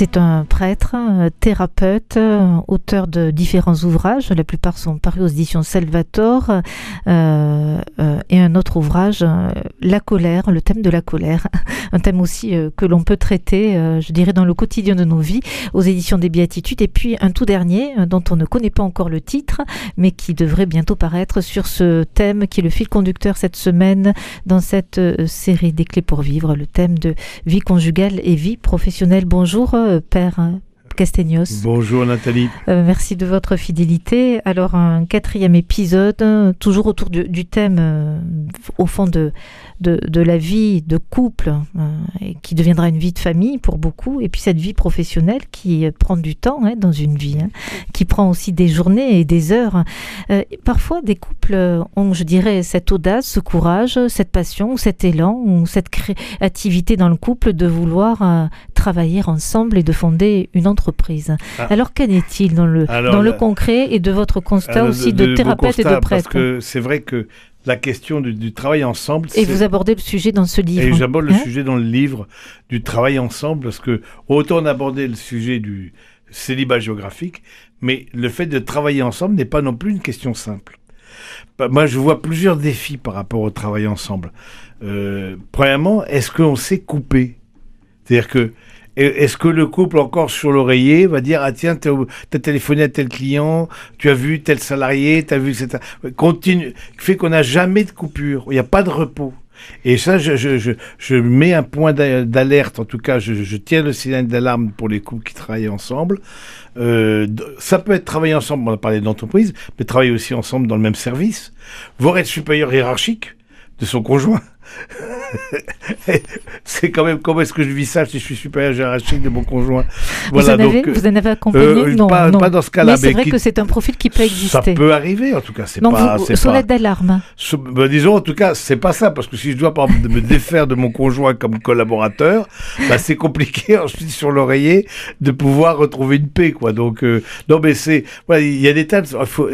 C'est un prêtre, thérapeute, auteur de différents ouvrages. La plupart sont parus aux éditions Salvator. Euh, euh, et un autre ouvrage, euh, La colère, le thème de la colère. Un thème aussi que l'on peut traiter, je dirais, dans le quotidien de nos vies, aux éditions des Béatitudes. Et puis un tout dernier, dont on ne connaît pas encore le titre, mais qui devrait bientôt paraître sur ce thème qui est le fil conducteur cette semaine dans cette série des clés pour vivre, le thème de vie conjugale et vie professionnelle. Bonjour. Père Castegnos. Bonjour Nathalie. Euh, merci de votre fidélité. Alors un quatrième épisode, toujours autour du, thème, euh, au fond de, de, la vie de couple, euh, et qui deviendra une vie de famille pour beaucoup, et puis cette vie professionnelle qui prend du temps hein, dans une vie, hein, qui prend aussi des journées et des heures. parfois, des couples ont, je dirais, cette audace, ce courage, cette passion, cet élan, ou cette créativité dans le couple de vouloir travailler ensemble et de fonder une entreprise ah. Alors qu'en est-il dans le, dans le concret et de votre constat aussi de, thérapeute et de prêtre Parce que c'est vrai que la question du, travail ensemble. Et vous abordez le sujet dans ce livre. Et j'aborde le hein sujet dans le livre du travail ensemble parce que autant on abordait le sujet du célibat géographique, mais le fait de travailler ensemble n'est pas non plus une question simple. Bah, moi, je vois plusieurs défis par rapport au travail ensemble. Euh, premièrement, est-ce qu'on sait couper C'est-à-dire que est-ce que le couple encore sur l'oreiller va dire ah tiens t'as as téléphoné à tel client, tu as vu tel salarié, t'as vu etc. Continue, fait qu'on n'a jamais de coupure, il n'y a pas de repos. Et ça, je, je, je, je mets un point d'alerte, en tout cas, je, je tiens le signal d'alarme pour les couples qui travaillent ensemble. Euh, ça peut être travailler ensemble, on a parlé d'entreprise, mais travailler aussi ensemble dans le même service, voire être supérieur hiérarchique de son conjoint. c'est quand même comment est-ce que je vis ça si je suis supérieur hiérarchique de mon conjoint? Voilà, vous, en avez, vous en avez accompagné? euh, non, pas, pas, dans ce cas-là. Mais c'est vrai que c'est un profil qui peut exister. Ça peut arriver, en tout cas. C'est pas. Vous, sonnette d'alarme. Ben, disons, en tout cas, c'est pas ça, parce que si je dois par exemple, me défaire de mon conjoint comme collaborateur, bah, c'est compliqué ensuite sur l'oreiller de pouvoir retrouver une paix, quoi. Donc, euh, non, mais c'est, voilà, il y a des tas. De,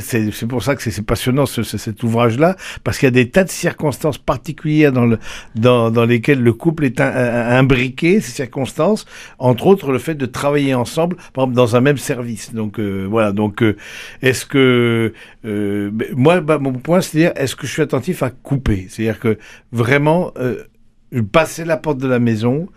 c'est pour ça que c'est passionnant ce, cet ouvrage-là, parce qu'il y a des tas de circonstances particulières dans le dans, dans lesquelles le couple est imbriqué, ces circonstances, entre autres le fait de travailler ensemble, par exemple dans un même service. Donc euh, voilà. Donc euh, est-ce que euh, moi, bah, mon point, c'est dire est-ce que je suis attentif à couper, c'est-à-dire que vraiment passer la porte de la maison,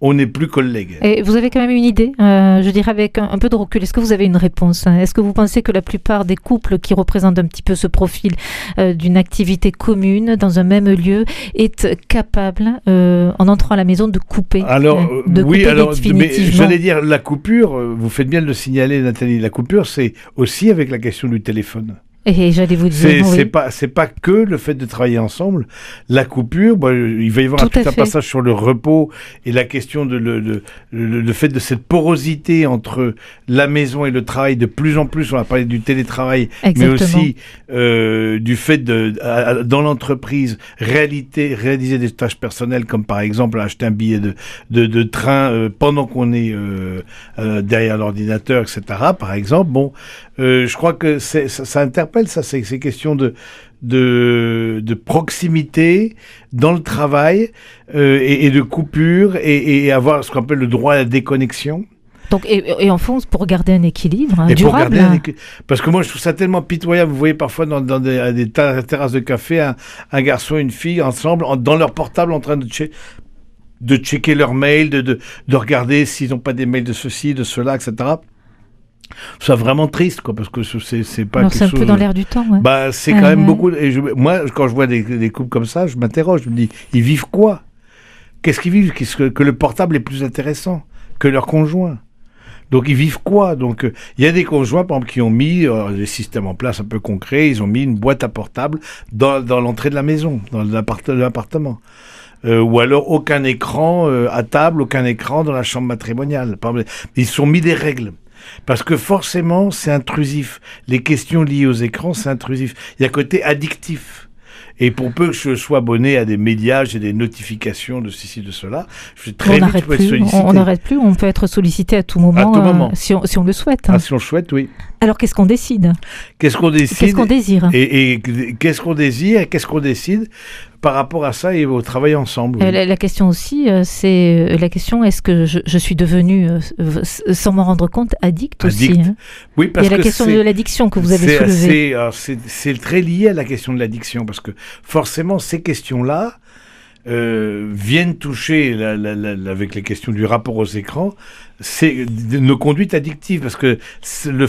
on n'est plus collègues. Et vous avez quand même une idée, euh, je dirais avec un, peu de recul. Est-ce que vous avez une réponse hein? Est-ce que vous pensez que la plupart des couples qui représentent un petit peu ce profil euh, d'une activité commune dans un même lieu est capable, euh, en entrant à la maison, de couper Alors de oui, couper alors j'allais dire la coupure. Vous faites bien de le signaler, Nathalie. La coupure, c'est aussi avec la question du téléphone. Et j'allais vous dire. C'est pas c'est pas que le fait de travailler ensemble. La coupure, il va y avoir tout un, passage sur le repos et la question de le, le, fait de cette porosité entre la maison et le travail. De plus en plus, on va parler du télétravail, mais aussi euh, du fait de dans l'entreprise réalité réaliser des tâches personnelles comme par exemple acheter un billet de de, de train euh, pendant qu'on est euh, euh, derrière l'ordinateur, etc. Par exemple, bon, euh, je crois que ça, ça interpelle ça, c'est ces questions de, de, proximité dans le travail euh, et, de coupure et, avoir ce qu'on appelle le droit à la déconnexion. Donc, et, en fond, pour garder un équilibre hein, durable. parce que moi, je trouve ça tellement pitoyable. Vous voyez parfois dans, des, terrasses de café un, un, garçon et une fille ensemble, dans leur portable, en train de, de checker leur mail, de, de, de regarder s'ils n'ont pas des mails de ceci, de cela, etc. C'est vraiment triste, quoi, parce que c'est, c'est pas C'est un peu dans l'air du temps, ouais. Bah, c'est quand même beaucoup. Et moi, quand je vois des, des couples comme ça, je m'interroge. Je me dis, ils vivent quoi? Qu'est-ce qu'ils vivent? Qu'est-ce que, que le portable est plus intéressant que leur conjoint? Donc ils vivent quoi? Donc euh, il y a des conjoints par exemple qui ont mis euh, des systèmes en place un peu concrets, ils ont mis une boîte à portable dans, dans l'entrée de la maison, dans l'appartement. Euh, ou alors aucun écran à table, aucun écran dans la chambre matrimoniale. Ils sont mis des règles. Parce que forcément, c'est intrusif. Les questions liées aux écrans, c'est intrusif. Il y a côté addictif. Et pour peu que je sois abonné à des médias, j'ai des notifications de ceci, de cela, je suis très on vite sollicité. On n'arrête plus, on peut être sollicité à tout moment, à tout moment. Euh, si, on, si, on, le souhaite. Hein. Ah, si on le souhaite, oui. Alors qu'est-ce qu'on décide? Qu'est-ce qu'on décide? Qu'est-ce qu'on désire? Et, et qu'est-ce qu'on désire et qu'est-ce qu'on décide par rapport à ça et au travail ensemble? Euh, la, la, question aussi, euh, c'est euh, la question est-ce que je, je, suis devenu, euh, sans m'en rendre compte, addict, addict. aussi hein? Oui, parce Il y a la que question de l'addiction que vous avez soulevée. c'est très lié à la question de l'addiction parce que forcément ces questions-là euh, viennent toucher la- la- la- avec les questions du rapport aux écrans, c'est nos conduites addictives parce que c'est le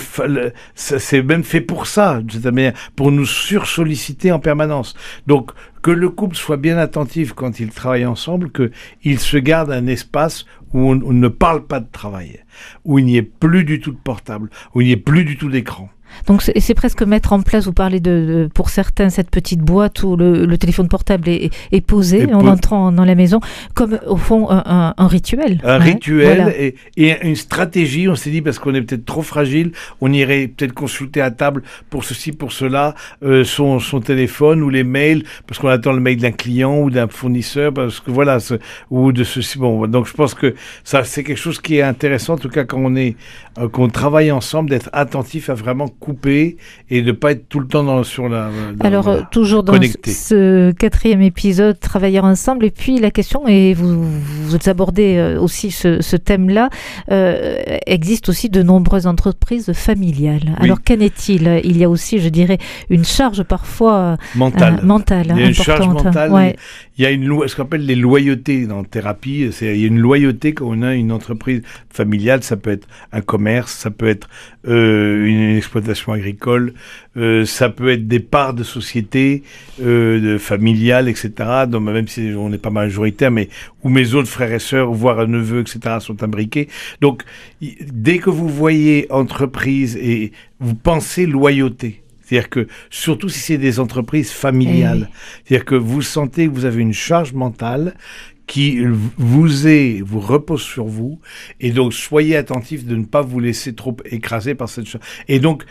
c'est même fait pour ça, de cette manière, pour nous sursolliciter en permanence. Donc que le couple soit bien attentif quand ils travaillent ensemble, que il se garde un espace où on, on ne parle pas de travail, où il n'y ait plus du tout de portable, où il n'y ait plus du tout d'écran. Donc c'est presque mettre en place, vous parlez de, de- pour certains, cette petite boîte où le, le téléphone portable est, est posé Et en entrant dans la maison, comme au fond un, un- un rituel. un rituel Voilà. et, et une stratégie. On s'est dit parce qu'on est peut-être trop fragile, on irait peut-être consulter à table pour ceci, pour cela, euh, son, son téléphone ou les mails, parce qu'on attend le mail d'un client ou d'un fournisseur, parce que voilà, ce- ou de ceci. Bon, donc je pense que ça c'est quelque chose qui est intéressant, en tout cas quand on est, euh, qu'on travaille ensemble, d'être attentif à vraiment couper et de pas être tout le temps dans, sur la. dans Alors, la- euh, toujours dans connecté. ce quatrième épisode, Travailleurs ensemble, et puis la question, et vous, vous abordez euh, aussi ce, ce thème-là, euh, existe aussi de nombreuses entreprises familiales. Oui. Alors, qu'en est-il? Il y a aussi, je dirais, une charge parfois euh, mentale. mentale Il y a une charge importante. mentale. Ouais. Il y a une loi, ce qu'on appelle les loyautés dans la thérapie. C'est, il y a une loyauté quand on a une entreprise familiale. Ça peut être un commerce, ça peut être euh, une exploitation agricole, euh, ça peut être des parts de société euh, de, familiales, etc. Donc, même si on n'est pas majoritaire, mais où mes autres frères et sœurs, voire un neveu, etc., sont imbriqués. Donc, dès que vous voyez entreprise et vous pensez loyauté. C'est-à-dire que, surtout si c'est des entreprises familiales, c'est-à-dire que vous sentez que vous avez une charge mentale qui vous est, vous repose sur vous, et donc soyez attentif de ne pas vous laisser trop écraser par cette charge. Et donc,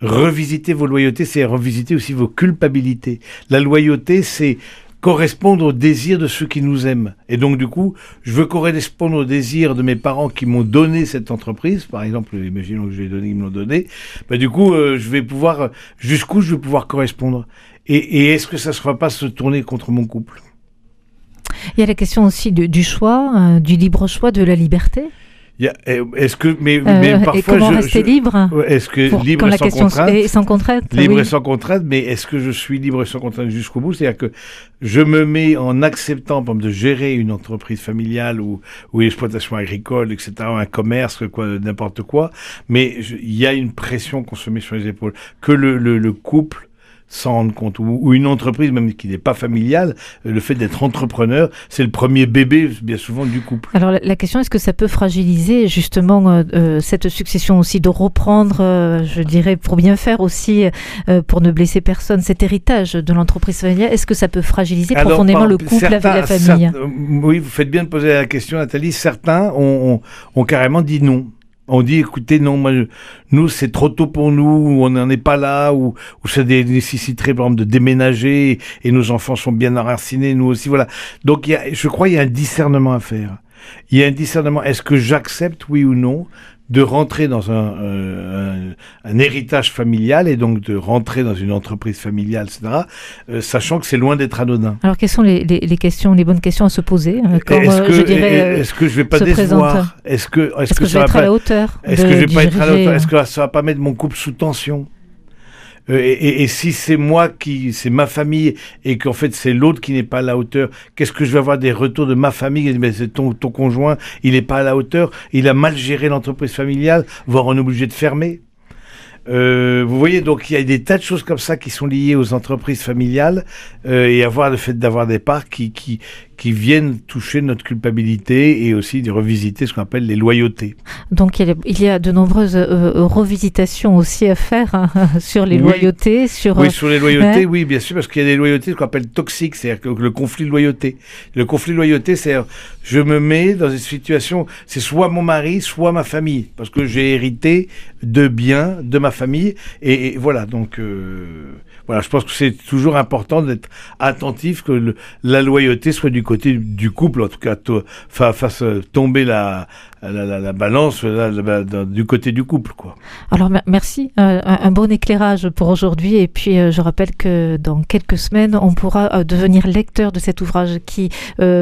revisiter vos loyautés, c'est revisiter aussi vos culpabilités. La loyauté, c'est correspondre au désir de ceux qui nous aiment. Et donc, du coup, je veux correspondre au désir de mes parents qui m'ont donné cette entreprise. Par exemple, imaginons que je l'ai donné, ils me l'ont donné. Bah, du coup, euh, je vais pouvoir, jusqu'où je vais pouvoir correspondre? Et, est-ce que ça ne sera pas se tourner contre mon couple? Il y a la question aussi du choix, euh, du libre choix, de la liberté. Eh, Est-ce que, mais, Euh, mais et parfois, comment je- rester je- libre Est-ce que pour- libre et sans contrainte est sans contrainte Libre oui. et sans contrainte, mais est-ce que je suis libre et sans contrainte jusqu'au bout? C'est-à-dire que je me mets en acceptant, par exemple, de gérer une entreprise familiale ou, ou une exploitation agricole, etc., un commerce, quoi, n'importe quoi, mais il y a une pression qu'on se met sur les épaules. Que le, le, le couple s'en rende compte, ou, ou une entreprise même qui n'est pas familiale, euh, le fait d'être entrepreneur, c'est le premier bébé, bien souvent, du couple. Alors la, la question est-ce que ça peut fragiliser justement euh, euh, cette succession aussi de reprendre, euh, je dirais pour bien faire aussi, euh, pour ne blesser personne, cet héritage de l'entreprise familiale? Est-ce que ça peut fragiliser Alors, profondément par le couple avec la famille? certains- Oui, vous faites bien de poser la question, Nathalie. Certains ont, ont, ont carrément dit non. On dit, écoutez, non, moi, nous, c'est trop tôt pour nous, ou on n'en est pas là, ou, ou ça nécessiterait, par exemple, de déménager, et, nos enfants sont bien enracinés, nous aussi, voilà. Donc, il y a, je crois qu'il y a un discernement à faire. Il y a un discernement. Est-ce que j'accepte, oui ou non, de rentrer dans un, euh, un, un héritage familial, et donc de rentrer dans une entreprise familiale, etc., euh, sachant que c'est loin d'être anodin. Alors quelles sont les, les- les questions, les bonnes questions à se poser euh, Est-ce euh, que, je dirais euh, est-ce que je vais pas décevoir Est-ce que, est-ce que, je vais va être à la hauteur est-ce que je vais pas être à la hauteur Est-ce que ça va pas mettre mon couple sous tension? Et, et- si c'est moi qui, c'est ma famille, et qu'en fait c'est l'autre qui n'est pas à la hauteur, qu'est-ce que je vais avoir des retours de ma famille Mais c'est ton, ton conjoint, il n'est pas à la hauteur, il a mal géré l'entreprise familiale, voire on est obligé de fermer. Euh, vous voyez, donc il y a des tas de choses comme ça qui sont liées aux entreprises familiales euh, et avoir le fait d'avoir des parts qui, qui, qui viennent toucher notre culpabilité et aussi de revisiter ce qu'on appelle les loyautés. Donc il y a, de nombreuses euh, revisitations aussi à faire hein, sur les Oui. loyautés, sur Oui, euh, sur les loyautés, ouais. oui, bien sûr, parce qu'il y a des loyautés qu'on appelle toxiques, c'est-à-dire le conflit de loyauté. Le conflit de loyauté, c'est je me mets dans une situation, c'est soit mon mari, soit ma famille, parce que j'ai hérité de biens de ma famille, et, et voilà, donc euh, voilà, je pense que c'est toujours important d'être attentif que le- la loyauté soit du côté du couple, en tout cas, fasse tomber la, la, balance du côté du couple. Quoi. Alors merci, un, bon éclairage pour aujourd'hui. Et puis je rappelle que dans quelques semaines, on pourra devenir lecteur de cet ouvrage qui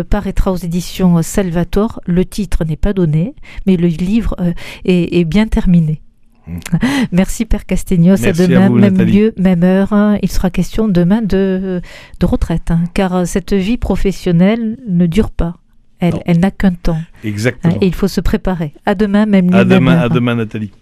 paraîtra aux éditions Salvatore. Le titre n'est pas donné, mais le livre est bien terminé. Merci Père Castegnos. à demain, même lieu, même heure. Hein. Il sera question demain de, de retraite, hein, car cette vie professionnelle ne dure pas. Elle, elle n'a qu'un temps. Exactement. et il faut se préparer. À demain, même lieu. À demain, à demain, Nathalie.